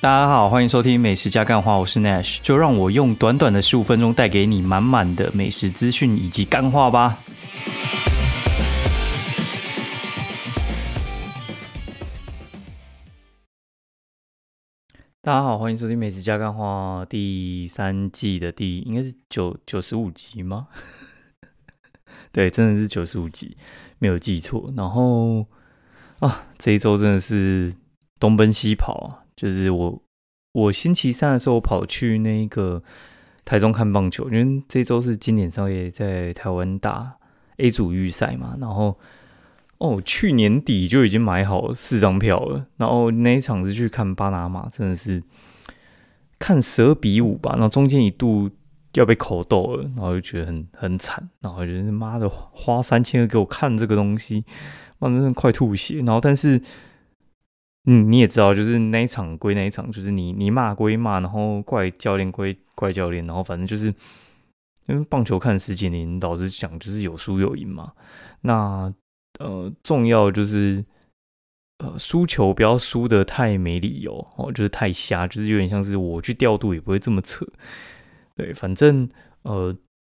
大家好，欢迎收听美食加干话，我是 Nash，就让我用短短的十五分钟带给你满满的美食资讯以及干话吧。大家好，欢迎收听美食加干话第三季的第应该是九九十五集吗？对，真的是九十五集，没有记错。然后啊，这一周真的是东奔西跑啊。就是我，我星期三的时候跑去那个台中看棒球，因为这周是经典商业在台湾打 A 组预赛嘛。然后哦，去年底就已经买好四张票了。然后那一场是去看巴拿马，真的是看十二比五吧。然后中间一度要被口斗了，然后就觉得很很惨。然后觉得妈的花三千个给我看这个东西，妈的真的快吐血。然后但是。嗯，你也知道，就是那一场归那一场，就是你你骂归骂，然后怪教练归怪教练，然后反正就是因为棒球看十几年，老实讲就是有输有赢嘛。那呃，重要就是呃，输球不要输的太没理由哦，就是太瞎，就是有点像是我去调度也不会这么扯。对，反正呃，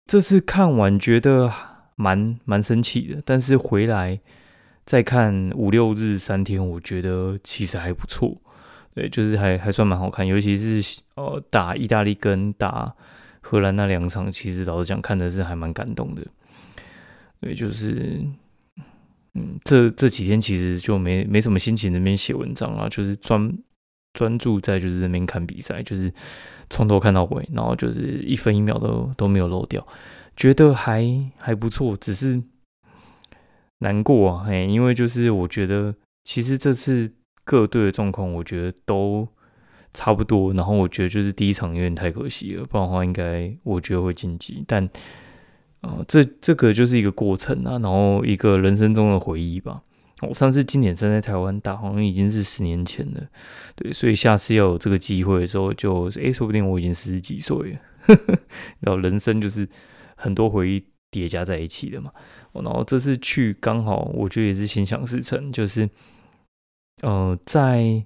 这次看完觉得蛮蛮生气的，但是回来。再看五六日三天，我觉得其实还不错，对，就是还还算蛮好看，尤其是呃打意大利跟打荷兰那两场，其实老实讲看的是还蛮感动的，对，就是嗯这这几天其实就没没什么心情那边写文章啊，就是专专注在就是那边看比赛，就是从头看到尾，然后就是一分一秒都都没有漏掉，觉得还还不错，只是。难过啊，嘿，因为就是我觉得，其实这次各队的状况，我觉得都差不多。然后我觉得就是第一场有点太可惜了，不然的话应该我觉得会晋级。但啊，这这个就是一个过程啊，然后一个人生中的回忆吧。我上次经典赛在台湾打，好像已经是十年前了。对，所以下次要有这个机会的时候，就诶，说不定我已经十几岁了。然后人生就是很多回忆叠加在一起的嘛。然后这次去刚好，我觉得也是心想事成，就是，呃，在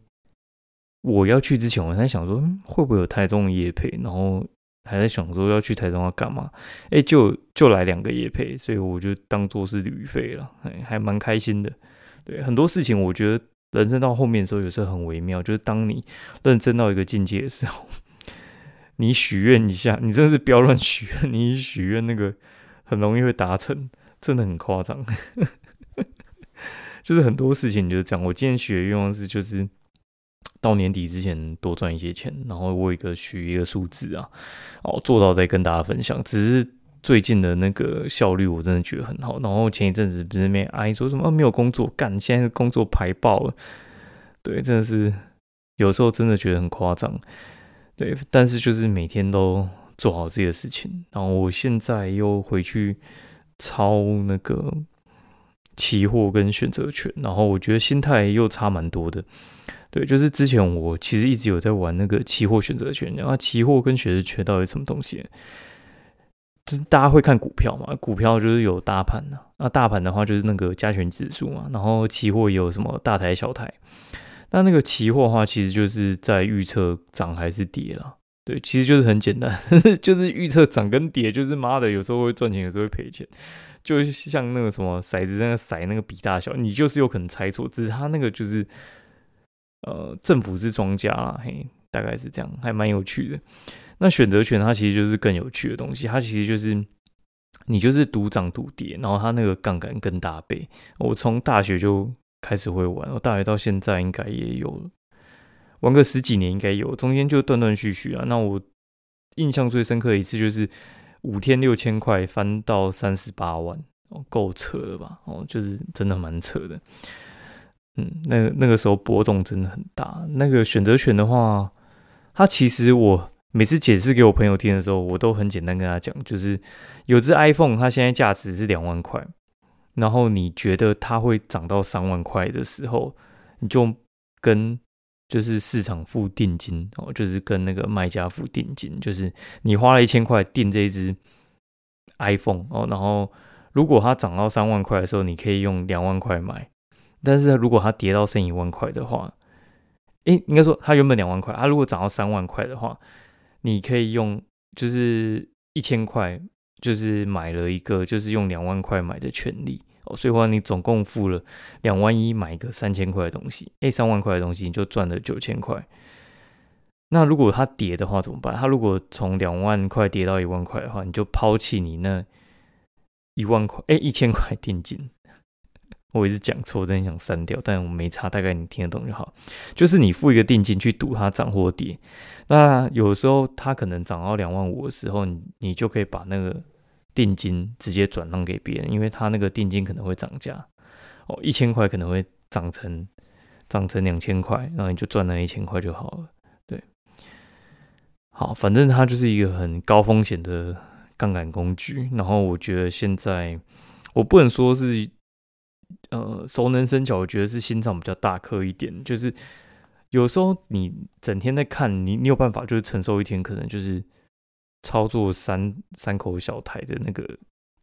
我要去之前，我在想说会不会有台中的夜配，然后还在想说要去台中要干嘛，哎，就就来两个夜配，所以我就当做是旅费了，哎，还蛮开心的。对，很多事情我觉得人生到后面的时候，有时候很微妙，就是当你认真到一个境界的时候，你许愿一下，你真的是不要乱许愿，你许愿那个很容易会达成。真的很夸张，就是很多事情就是这样。我今天许的愿望是，就是到年底之前多赚一些钱，然后我一个许一个数字啊，哦，做到再跟大家分享。只是最近的那个效率，我真的觉得很好。然后前一阵子不是没阿姨说什么没有工作干，现在工作排爆了，对，真的是有时候真的觉得很夸张。对，但是就是每天都做好自己的事情。然后我现在又回去。抄那个期货跟选择权，然后我觉得心态又差蛮多的。对，就是之前我其实一直有在玩那个期货选择权，然后期货跟选择权到底什么东西？就是大家会看股票嘛，股票就是有大盘的，那大盘的话就是那个加权指数嘛，然后期货有什么大台小台？那那个期货的话，其实就是在预测涨还是跌了。对，其实就是很简单，就是预测涨跟跌，就是妈的，有时候会赚钱，有时候会赔钱，就像那个什么骰子那个骰那个比大小，你就是有可能猜错，只是他那个就是，呃，政府是庄家啦，嘿，大概是这样，还蛮有趣的。那选择权它其实就是更有趣的东西，它其实就是你就是赌涨赌跌，然后它那个杠杆更大倍。我从大学就开始会玩，我大学到现在应该也有。玩个十几年应该有，中间就断断续续啊。那我印象最深刻一次就是五天六千块翻到三十八万，哦，够扯了吧？哦，就是真的蛮扯的。嗯，那那个时候波动真的很大。那个选择权的话，它其实我每次解释给我朋友听的时候，我都很简单跟他讲，就是有只 iPhone，它现在价值是两万块，然后你觉得它会涨到三万块的时候，你就跟就是市场付定金哦，就是跟那个卖家付定金，就是你花了一千块订这一只 iPhone 哦，然后如果它涨到三万块的时候，你可以用两万块买，但是如果它跌到剩一万块的话，诶，应该说它原本两万块，它如果涨到三万块的话，你可以用就是一千块，就是买了一个就是用两万块买的权利哦，所以话你总共付了两万一买一个三千块的东西，诶，三万块的东西你就赚了九千块。那如果它跌的话怎么办？它如果从两万块跌到一万块的话，你就抛弃你那一万块，哎，一千块定金。我一直讲错，我真的想删掉，但我没差，大概你听得懂就好。就是你付一个定金去赌它涨或跌，那有时候它可能涨到两万五的时候，你你就可以把那个定金直接转让给别人，因为他那个定金可能会涨价哦，一千块可能会涨成涨成两千块，然后你就赚那一千块就好了。对，好，反正它就是一个很高风险的杠杆工具。然后我觉得现在我不能说是。呃，熟能生巧，我觉得是心脏比较大颗一点。就是有时候你整天在看，你你有办法就是承受一天可能就是操作三三口小台的那个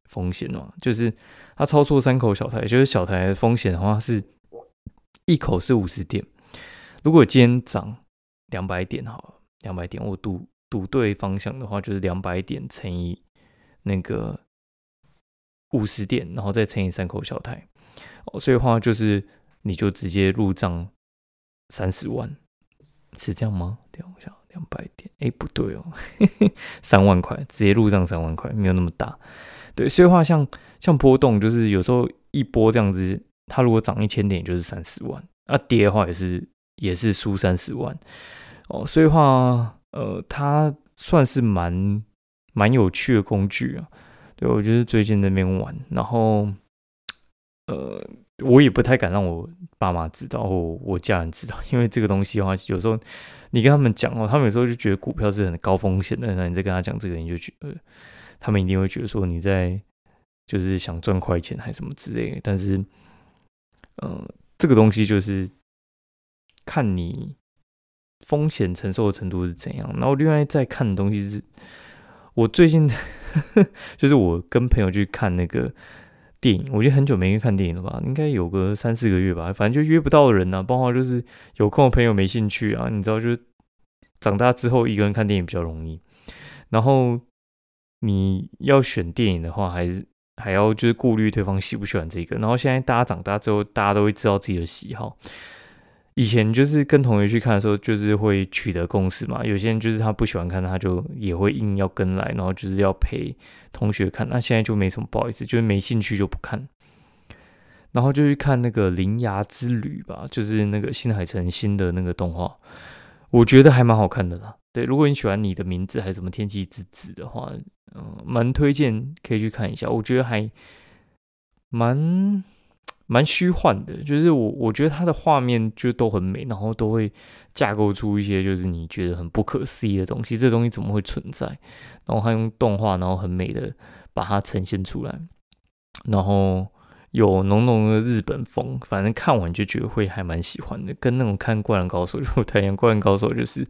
风险嘛？就是他操作三口小台，就是小台的风险的话是一口是五十点。如果今天涨两百点，好了，两百点，我赌赌对方向的话，就是两百点乘以那个五十点，然后再乘以三口小台。哦，所以话就是，你就直接入账三十万，是这样吗？等一下，两百点，哎，不对哦，三万块，直接入账三万块，没有那么大。对，所以话像像波动，就是有时候一波这样子，它如果涨一千点，就是三十万；啊，跌的话也是也是输三十万。哦，所以话，呃，它算是蛮蛮有趣的工具啊。对，我觉得最近那边玩，然后。呃，我也不太敢让我爸妈知道或我家人知道，因为这个东西的话，有时候你跟他们讲哦，他们有时候就觉得股票是很高风险的。那你再跟他讲这个，你就觉得他们一定会觉得说你在就是想赚快钱还是什么之类的。但是，呃，这个东西就是看你风险承受的程度是怎样。然后另外再看的东西是，我最近 就是我跟朋友去看那个。电影，我觉得很久没去看电影了吧？应该有个三四个月吧。反正就约不到人呐，包括就是有空的朋友没兴趣啊。你知道，就长大之后一个人看电影比较容易。然后你要选电影的话，还是还要就是顾虑对方喜不喜欢这个。然后现在大家长大之后，大家都会知道自己的喜好。以前就是跟同学去看的时候，就是会取得共识嘛。有些人就是他不喜欢看，他就也会硬要跟来，然后就是要陪同学看。那现在就没什么不好意思，就是没兴趣就不看。然后就去看那个《铃芽之旅》吧，就是那个新海诚新的那个动画，我觉得还蛮好看的啦。对，如果你喜欢你的名字还是什么天气之子的话，嗯，蛮推荐可以去看一下。我觉得还蛮。蛮虚幻的，就是我我觉得它的画面就都很美，然后都会架构出一些就是你觉得很不可思议的东西。这东西怎么会存在？然后他用动画，然后很美的把它呈现出来，然后有浓浓的日本风，反正看完就觉得会还蛮喜欢的。跟那种看《灌篮高手》就太阳《灌篮高手》就是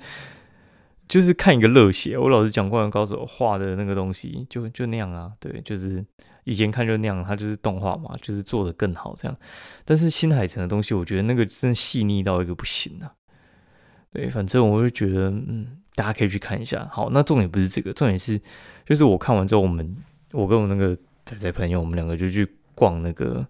就是看一个热血。我老是讲《灌篮高手》画的那个东西，就就那样啊，对，就是。以前看就那样，它就是动画嘛，就是做的更好这样。但是新海诚的东西，我觉得那个真细腻到一个不行啊。对，反正我就觉得，嗯，大家可以去看一下。好，那重点不是这个，重点是，就是我看完之后，我们我跟我那个仔仔朋友，我们两个就去逛那个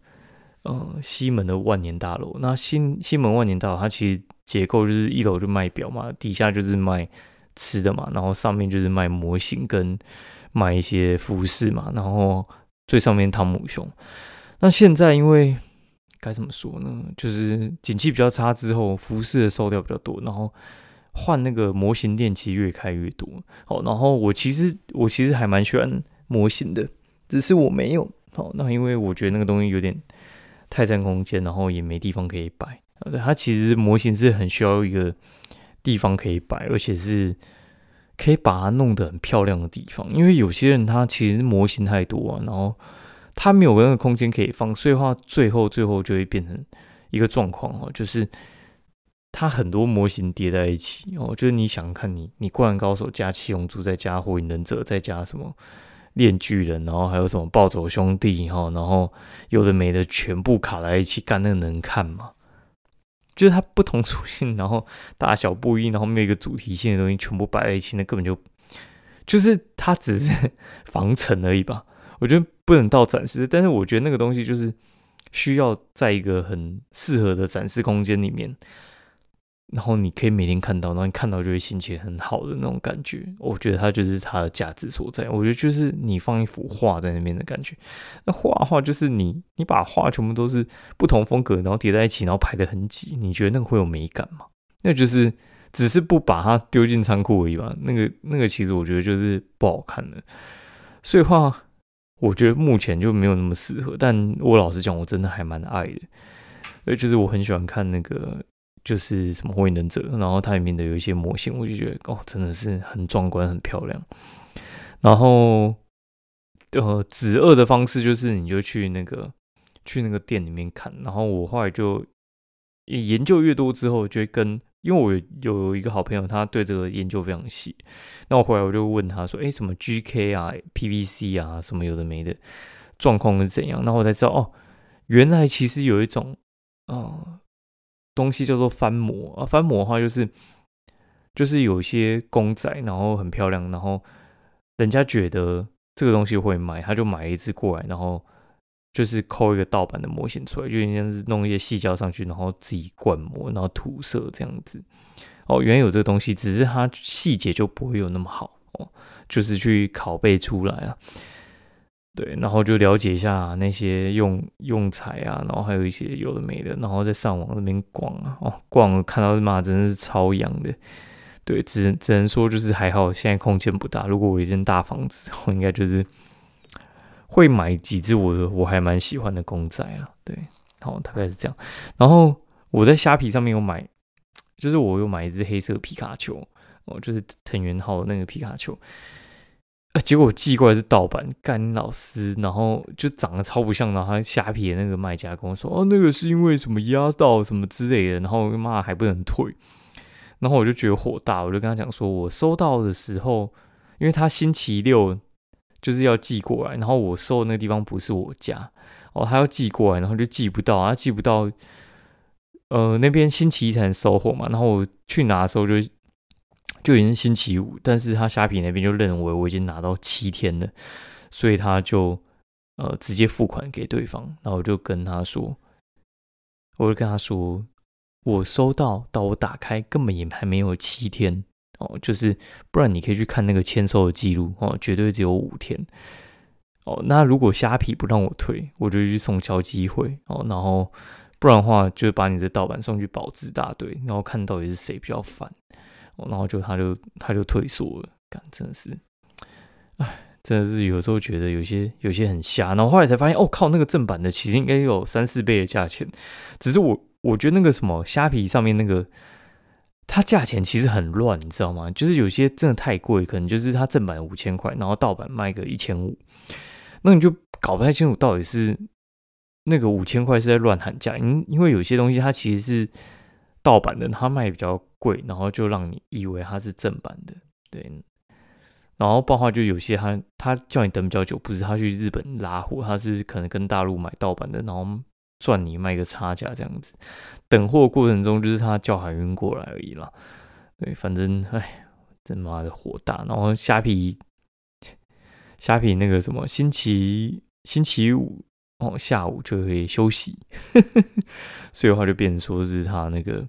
呃西门的万年大楼。那新西门万年大楼，它其实结构就是一楼就卖表嘛，底下就是卖吃的嘛，然后上面就是卖模型跟卖一些服饰嘛，然后。最上面汤姆熊，那现在因为该怎么说呢？就是景气比较差之后，服饰的收掉比较多，然后换那个模型店其实越开越多。好，然后我其实我其实还蛮喜欢模型的，只是我没有。好，那因为我觉得那个东西有点太占空间，然后也没地方可以摆。对，它其实模型是很需要一个地方可以摆，而且是。可以把它弄得很漂亮的地方，因为有些人他其实模型太多啊，然后他没有那个空间可以放，所以话最后最后就会变成一个状况哦，就是他很多模型叠在一起哦，就是你想看你你灌篮高手加七龙珠再加火影忍者再加什么炼巨人，然后还有什么暴走兄弟哈，然后有的没的全部卡在一起干，那能看吗？就是它不同属性，然后大小不一，然后没有一个主题性的东西全部摆在一起，那根本就就是它只是防尘而已吧。我觉得不能到展示，但是我觉得那个东西就是需要在一个很适合的展示空间里面。然后你可以每天看到，然后你看到就会心情很好的那种感觉，我觉得它就是它的价值所在。我觉得就是你放一幅画在那边的感觉，那画画就是你你把画全部都是不同风格，然后叠在一起，然后排的很挤，你觉得那个会有美感吗？那就是只是不把它丢进仓库而已吧。那个那个其实我觉得就是不好看的，所以话我觉得目前就没有那么适合。但我老实讲，我真的还蛮爱的，所以就是我很喜欢看那个。就是什么火影忍者，然后它里面的有一些模型，我就觉得哦，真的是很壮观、很漂亮。然后，呃，止恶的方式就是你就去那个去那个店里面看。然后我后来就研究越多之后，就会跟因为我有一个好朋友，他对这个研究非常细。那我回来我就问他说：“哎，什么 GK 啊、PVC 啊，什么有的没的，状况是怎样？”然后我才知道哦，原来其实有一种啊。东西叫做翻模啊，翻模的话就是，就是有一些公仔，然后很漂亮，然后人家觉得这个东西会卖，他就买一只过来，然后就是抠一个盗版的模型出来，就像是弄一些细胶上去，然后自己灌模，然后涂色这样子。哦，原有这个东西，只是它细节就不会有那么好哦，就是去拷贝出来啊。对，然后就了解一下那些用用材啊，然后还有一些有的没的，然后再上网那边逛啊，哦，逛看到妈真的是超洋的。对，只只能说就是还好，现在空间不大。如果我一间大房子，我应该就是会买几只我我还蛮喜欢的公仔了。对，好，大概是这样。然后我在虾皮上面有买，就是我有买一只黑色皮卡丘，哦，就是藤原浩的那个皮卡丘。啊！结果寄过来是盗版，干老师，然后就长得超不像，然后虾皮的那个卖家跟我说：“哦，那个是因为什么压到什么之类的。”然后妈还不能退，然后我就觉得火大，我就跟他讲说：“我收到的时候，因为他星期六就是要寄过来，然后我收的那个地方不是我家哦，他要寄过来，然后就寄不到，他寄不到，呃，那边星期一才能收货嘛，然后我去拿的时候就。”就已经星期五，但是他虾皮那边就认为我已经拿到七天了，所以他就呃直接付款给对方。然后我就跟他说，我就跟他说，我收到到我打开根本也还没有七天哦，就是不然你可以去看那个签收的记录哦，绝对只有五天哦。那如果虾皮不让我退，我就去送交机会哦，然后不然的话就把你的盗版送去保质大队，然后看到底是谁比较烦。然后就他就他就退缩了，干真的是，哎，真的是有时候觉得有些有些很瞎，然后后来才发现，哦靠，那个正版的其实应该有三四倍的价钱，只是我我觉得那个什么虾皮上面那个，它价钱其实很乱，你知道吗？就是有些真的太贵，可能就是它正版五千块，然后盗版卖个一千五，那你就搞不太清楚到底是那个五千块是在乱喊价，因因为有些东西它其实是。盗版的它卖比较贵，然后就让你以为它是正版的，对。然后包括就有些他他叫你等比较久，不是他去日本拉货，他是可能跟大陆买盗版的，然后赚你卖个差价这样子。等货过程中就是他叫海运过来而已啦。对，反正哎，真妈的火大。然后虾皮虾皮那个什么星期星期五。哦，下午就会休息，所以的话就变成说是他那个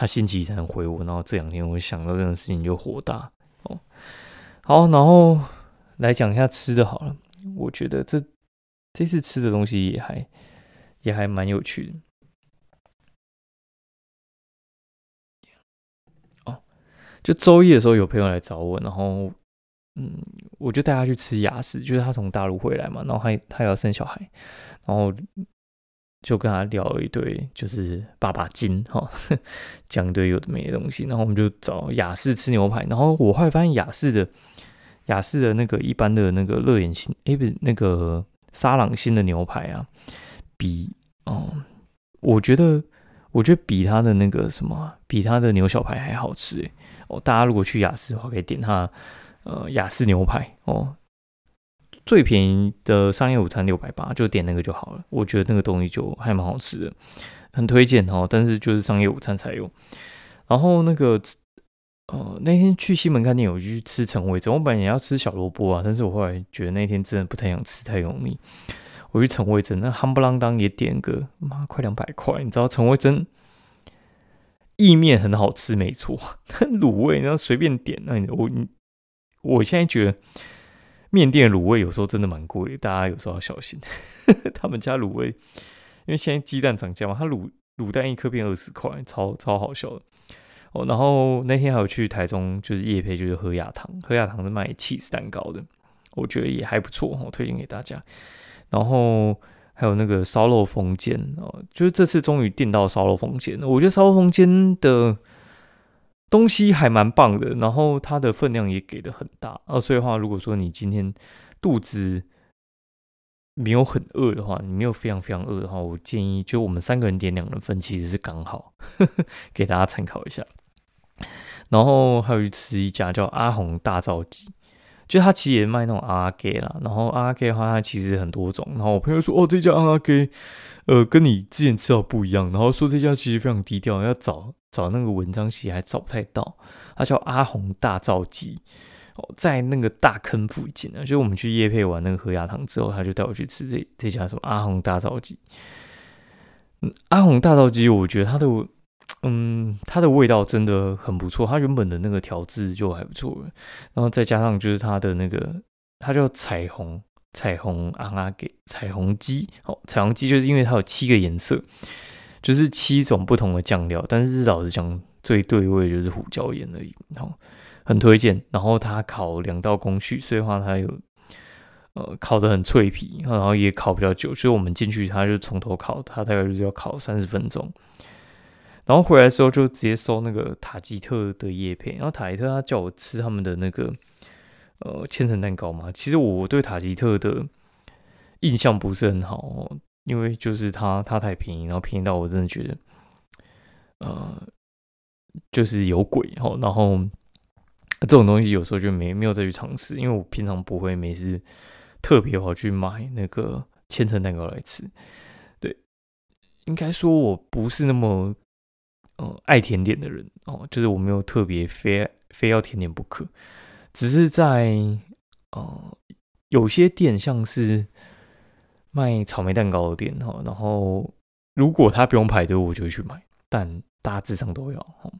他星期一才能回我，然后这两天我想到这种事情就火大哦。好，然后来讲一下吃的好了，我觉得这这次吃的东西也还也还蛮有趣的。哦，就周一的时候有朋友来找我，然后。嗯，我就带他去吃雅士，就是他从大陆回来嘛，然后他他要生小孩，然后就跟他聊了一堆，就是爸爸金哈，讲一堆有的没的东西，然后我们就找雅士吃牛排，然后我后来发现雅士的雅士的那个一般的那个乐眼星，哎不是那个沙朗星的牛排啊，比哦，我觉得我觉得比他的那个什么，比他的牛小排还好吃哎，哦，大家如果去雅士的话，可以点他。呃，雅士牛排哦，最便宜的商业午餐六百八，就点那个就好了。我觉得那个东西就还蛮好吃的，很推荐哦。但是就是商业午餐才有。然后那个呃那天去西门看店，我就去吃陈味珍。我本来也要吃小萝卜啊，但是我后来觉得那天真的不太想吃，太油腻。我去陈味珍，那夯不啷当也点个妈快两百块，你知道陈味珍意面很好吃没错，卤味然后随便点，那我我现在觉得。面店卤味有时候真的蛮贵，大家有时候要小心。他们家卤味，因为现在鸡蛋涨价嘛，他卤卤蛋一颗变二十块，超超好笑。哦，然后那天还有去台中，就是夜配，就是喝雅堂，喝雅堂是卖 cheese 蛋糕的，我觉得也还不错，我推荐给大家。然后还有那个烧肉风间哦，就是这次终于订到烧肉风间了，我觉得烧肉风间的。东西还蛮棒的，然后它的分量也给的很大啊，所以话，如果说你今天肚子没有很饿的话，你没有非常非常饿的话，我建议就我们三个人点两人份，其实是刚好呵呵，给大家参考一下。然后还有去吃一家叫阿红大灶鸡。就他其实也卖那种阿给啦，然后阿给的话，它其实很多种。然后我朋友说，哦，这家阿给，呃，跟你之前吃到不一样。然后说这家其实非常低调，要找找那个文章其实还找不太到。它叫阿红大灶鸡，哦，在那个大坑附近啊。就我们去叶配完那个河牙汤之后，他就带我去吃这这家什么阿红大灶鸡。嗯，阿红大灶鸡，我觉得它的。嗯，它的味道真的很不错，它原本的那个调制就还不错，然后再加上就是它的那个，它叫彩虹彩虹阿拉给彩虹鸡，哦，彩虹鸡就是因为它有七个颜色，就是七种不同的酱料，但是老实讲最对味就是胡椒盐而已，然后很推荐，然后它烤两道工序，所以话它有呃烤的很脆皮，然后也烤比较久，所以我们进去它就从头烤，它大概就是要烤三十分钟。然后回来的时候就直接收那个塔吉特的叶片，然后塔吉特他叫我吃他们的那个呃千层蛋糕嘛。其实我对塔吉特的印象不是很好哦，因为就是它它太便宜，然后便宜到我真的觉得呃就是有鬼哦。然后这种东西有时候就没没有再去尝试，因为我平常不会没事特别跑去买那个千层蛋糕来吃。对，应该说我不是那么。呃，爱甜点的人哦，就是我没有特别非非要甜点不可，只是在呃有些店，像是卖草莓蛋糕的店哈，然后如果他不用排队，我就会去买，但大致上都要哈。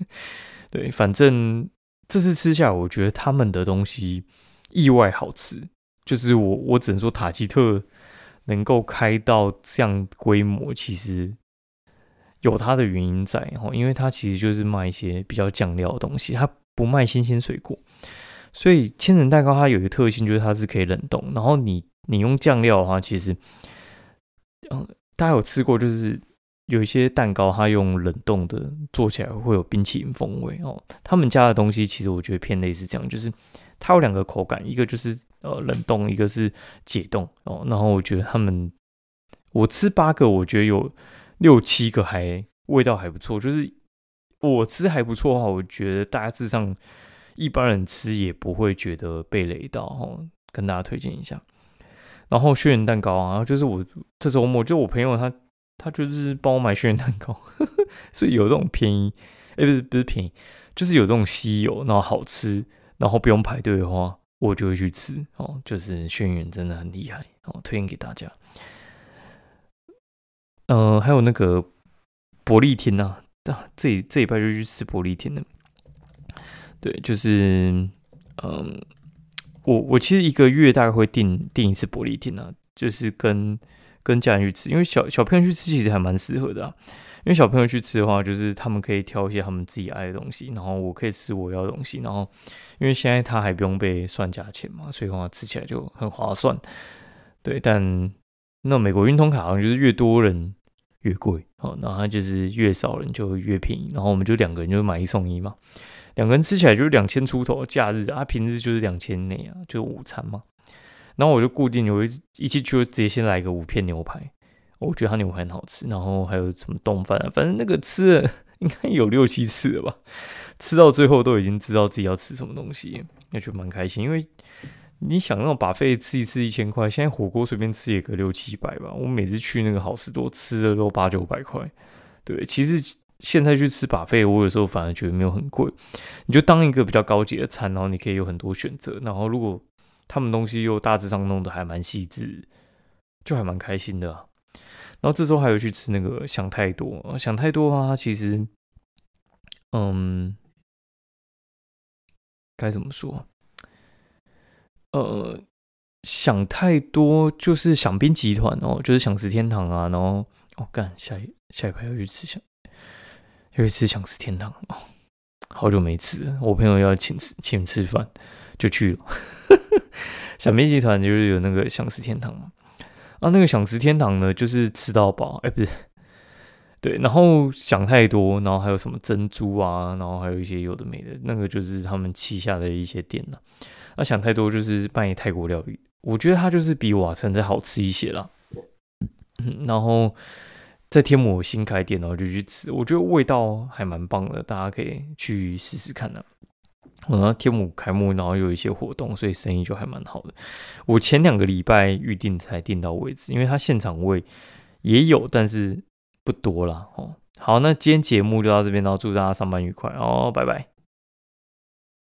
对，反正这次吃下来，我觉得他们的东西意外好吃，就是我我只能说塔吉特能够开到这样规模，其实。有它的原因在哈，因为它其实就是卖一些比较酱料的东西，它不卖新鲜水果，所以千层蛋糕它有一个特性就是它是可以冷冻，然后你你用酱料的话，其实，嗯，大家有吃过就是有一些蛋糕它用冷冻的做起来会有冰淇淋风味哦，他们家的东西其实我觉得偏类似这样，就是它有两个口感，一个就是呃冷冻，一个是解冻哦，然后我觉得他们我吃八个，我觉得有。六七个还味道还不错，就是我吃还不错的话，我觉得大致上一般人吃也不会觉得被雷到哈，跟大家推荐一下。然后轩辕蛋糕啊，就是我这周末就我朋友他他就是帮我买轩辕蛋糕，所以有这种便宜，哎不是不是便宜，就是有这种稀有然后好吃，然后不用排队的话，我就会去吃哦。就是轩辕真的很厉害哦，推荐给大家。嗯，还有那个伯利天呐，这这一拜就去吃伯利天了。对，就是嗯，我我其实一个月大概会订订一次伯利天啊，就是跟跟家人去吃，因为小小朋友去吃其实还蛮适合的啊。因为小朋友去吃的话，就是他们可以挑一些他们自己爱的东西，然后我可以吃我要的东西，然后因为现在他还不用被算价钱嘛，所以的话吃起来就很划算。对，但那美国运通卡好像就是越多人。越贵哦，然后就是越少人就越便宜，然后我们就两个人就买一送一嘛，两个人吃起来就是两千出头，假日啊平日就是两千内啊，就午餐嘛。然后我就固定有一一起就直接先来一个五片牛排，我觉得他牛排很好吃，然后还有什么冻饭啊，反正那个吃了应该有六七次了吧，吃到最后都已经知道自己要吃什么东西，那就蛮开心，因为你想那种把费吃一次一千块，现在火锅随便吃也个六七百吧。我每次去那个好事多吃的都八九百块。对，其实现在去吃把费，我有时候反而觉得没有很贵。你就当一个比较高级的餐，然后你可以有很多选择。然后如果他们东西又大致上弄得还蛮细致，就还蛮开心的。然后这周还有去吃那个想太多，想太多啊，其实，嗯，该怎么说？呃，想太多就是享宾集团哦，就是享食天堂啊，然后哦干下一下一排要去吃享，要去吃享食天堂哦，好久没吃了，我朋友要请吃请吃饭就去了，享宾集团就是有那个享食天堂嘛，啊那个享食天堂呢就是吃到饱，哎不是，对，然后想太多，然后还有什么珍珠啊，然后还有一些有的没的，那个就是他们旗下的一些店呢。那想太多就是半夜泰国料理，我觉得它就是比瓦城再好吃一些啦。然后在天母新开店，然后就去吃，我觉得味道还蛮棒的，大家可以去试试看呢。然后天母开幕，然后有一些活动，所以生意就还蛮好的。我前两个礼拜预定才订到位置，因为它现场位也有，但是不多啦。哦。好，那今天节目就到这边，然后祝大家上班愉快哦，拜拜。